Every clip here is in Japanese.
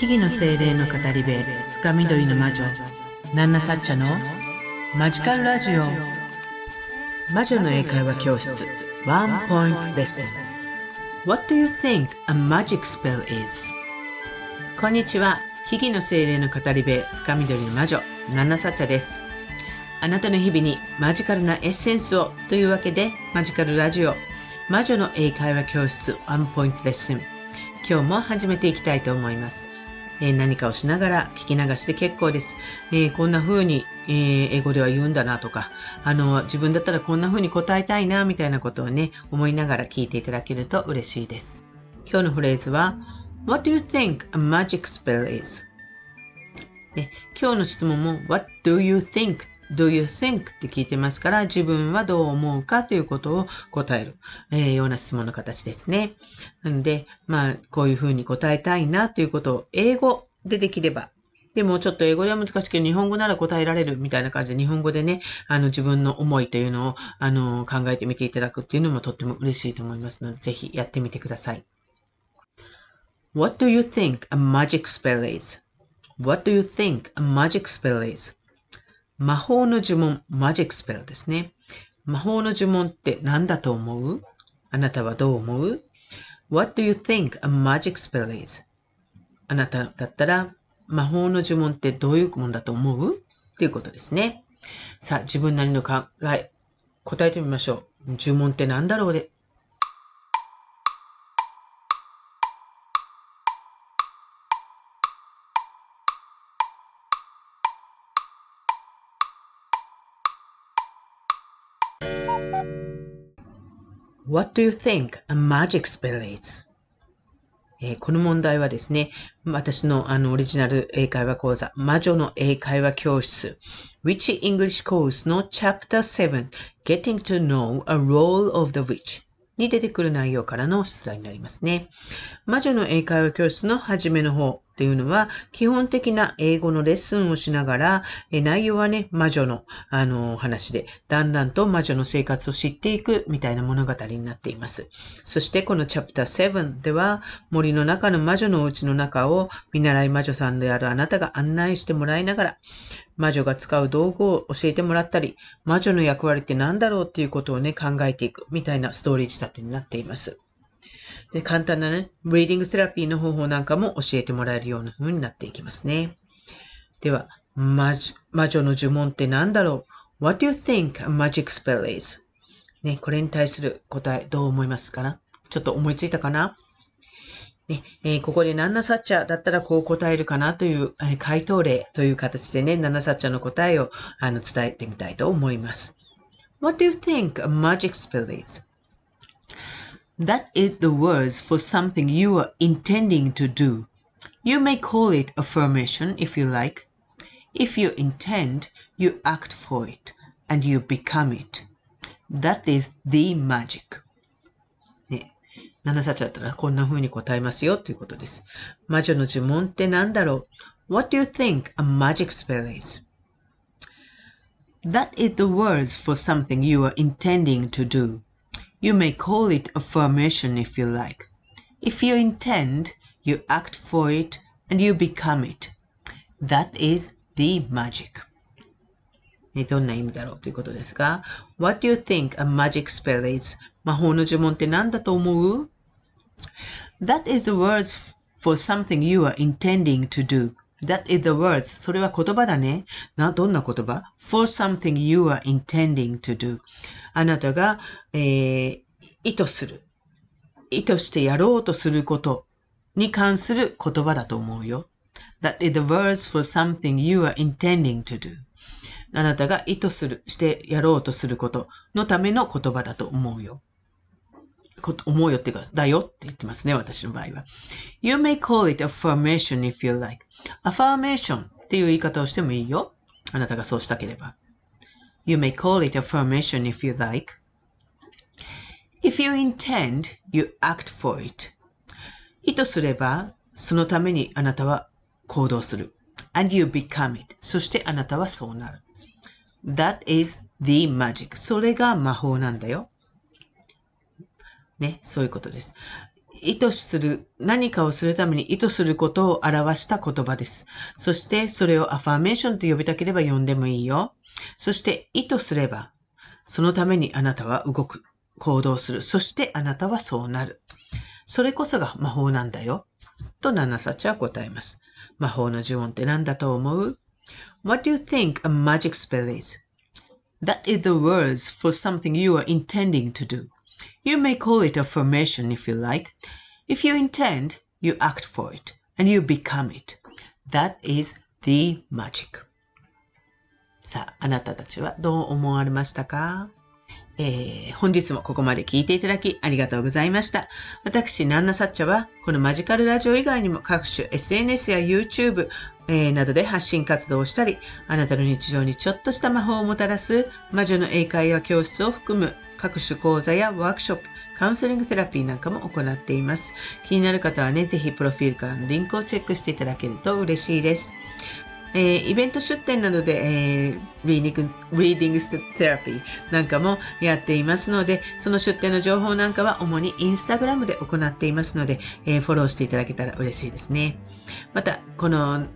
木々の精霊の語り部深緑の魔女ナンナサッチャのマジカルラジオ魔女の英会話教室ワンポイントレッスン What do you think a magic spell is? こんにちは木々の精霊の語り部深緑の魔女ナンナサッチャですあなたの日々にマジカルなエッセンスをというわけでマジカルラジオ魔女の英会話教室ワンポイントレッスン今日も始めていきたいと思います。えー、何かをしながら聞き流して結構です。えー、こんな風に、えー、英語では言うんだなとか、あの、自分だったらこんな風に答えたいな、みたいなことをね、思いながら聞いていただけると嬉しいです。今日のフレーズは、What do you think a magic spell is? ね、今日の質問も What do you think do you think? って聞いてますから、自分はどう思うかということを答える、えー、ような質問の形ですね。なので、まあ、こういうふうに答えたいなということを英語でできればでもちょっと英語では難しいけど、日本語なら答えられるみたいな感じで、日本語でね、あの自分の思いというのを、あの、考えてみていただくっていうのもとっても嬉しいと思いますので、ぜひやってみてください。What do you think a magic spell is?What do you think a magic spell is? 魔法の呪文、マジックスペルですね。魔法の呪文って何だと思う？あなたはどう思う ?What do you think a magic spell is? あなただったら魔法の呪文ってどういうもんだと思う？っていうことですね。さあ、自分なりの考え、答えてみましょう。呪文って何だろうで？What do you think a magic spell is? えー、この問題はですね、私のあのオリジナル英会話講座、魔女の英会話教室、Witch English Course の Chapter 7 Getting to Know a Role of the Witch に出てくる内容からの出題になりますね。魔女の英会話教室の初めの方、っていうのは、基本的な英語のレッスンをしながら、え内容はね、魔女の、あの、話で、だんだんと魔女の生活を知っていくみたいな物語になっています。そしてこのチャプター7では、森の中の魔女のお家の中を見習い魔女さんであるあなたが案内してもらいながら、魔女が使う道具を教えてもらったり、魔女の役割って何だろうっていうことをね、考えていくみたいなストーリー仕立てになっています。で、簡単なね、リーディングセラピーの方法なんかも教えてもらえるような風になっていきますね。では、魔女の呪文って何だろう ?What do you think a magic spell is? ね、これに対する答えどう思いますかな？ちょっと思いついたかな？ねえー、ここでナンナサッチャーだったらこう答えるかなという、え、回答例という形でね、ナンナサッチャーの答えをあの伝えてみたいと思います。What do you think a magic spell is? That is the words for something you are intending to do. You may call it affirmation if you like. If you intend, you act for it and you become it. That is the magic. ね。7冊だったらこんな風に答えますよということです。魔女の呪文って何だろう ?What do you think a magic spell is? That is the words for something you are intending to do. You may call it affirmation if you like. If you intend, you act for it and you become it. That is the magic. どんな意味だろうということですが、What do you think a magic spell is? 魔法の呪文って何だと思う ?That is the words for something you are intending to do. That is the words. それは言葉だね。な、どんな言葉 ?for something you are intending to do. あなたが、えー、意図する。意図してやろうとすることに関する言葉だと思うよ。That is the words for something you are intending to do. あなたが意図する、してやろうとすることのための言葉だと思うよ。思うよってか、だよって言ってますね、私の場合は。You may call it affirmation if you like. affirmation っていう言い方をしてもいいよ。あなたがそうしたければ。You may call it affirmation if you like. If you intend, you act for it. 意図すれば、そのためにあなたは行動する。And you become it. そしてあなたはそうなる。That is the magic. それが魔法なんだよ。ね、そういうことです。意図する、何かをするために意図することを表した言葉です。そしてそれをアファーメーションと呼びたければ呼んでもいいよ。そして意図すれば、そのためにあなたは動く、行動する。そしてあなたはそうなる。それこそが魔法なんだよ。とナナサチは答えます。魔法の呪音って何だと思う ?What do you think a magic spell is? That is the words for something you are intending to do. You may call it affirmation if you like. If you intend, you act for it and you become it. That is the magic. さあ、あなたたちはどう思われましたか？えー、本日もここまで聞いていただきありがとうございました。私、ナンナサッチャは、このマジカルラジオ以外にも各種 SNS や YouTube、えー、などで発信活動をしたり、あなたの日常にちょっとした魔法をもたらす魔女の英会話教室を含む各種講座やワークショップ、カウンセリングセラピーなんかも行っています。気になる方はね、ぜひプロフィールからのリンクをチェックしていただけると嬉しいです。えー、イベント出展などで、えー、リーディング、リーディングセラピーなんかもやっていますので、その出展の情報なんかは主にインスタグラムで行っていますので、えー、フォローしていただけたら嬉しいですね。また、この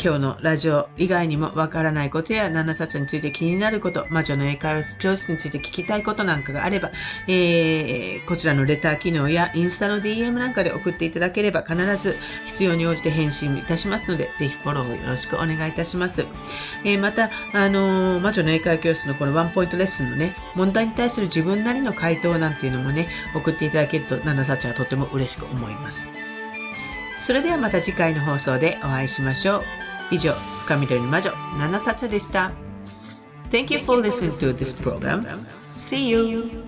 今日のラジオ以外にもわからないことやナンナサッチャについて気になること、魔女の英会話教室について聞きたいことなんかがあれば、えー、こちらのレター機能やインスタの DM なんかで送っていただければ必ず必要に応じて返信いたしますので、ぜひフォローをよろしくお願いいたします。えー、また、あのー、魔女の英会話教室のこのワンポイントレッスンのね、問題に対する自分なりの回答なんていうのもね、送っていただけると、七冊はとても嬉しく思います。それではまた次回の放送でお会いしましょう。以上、深緑の魔女、7冊でした。Thank you for listening to this program. See you!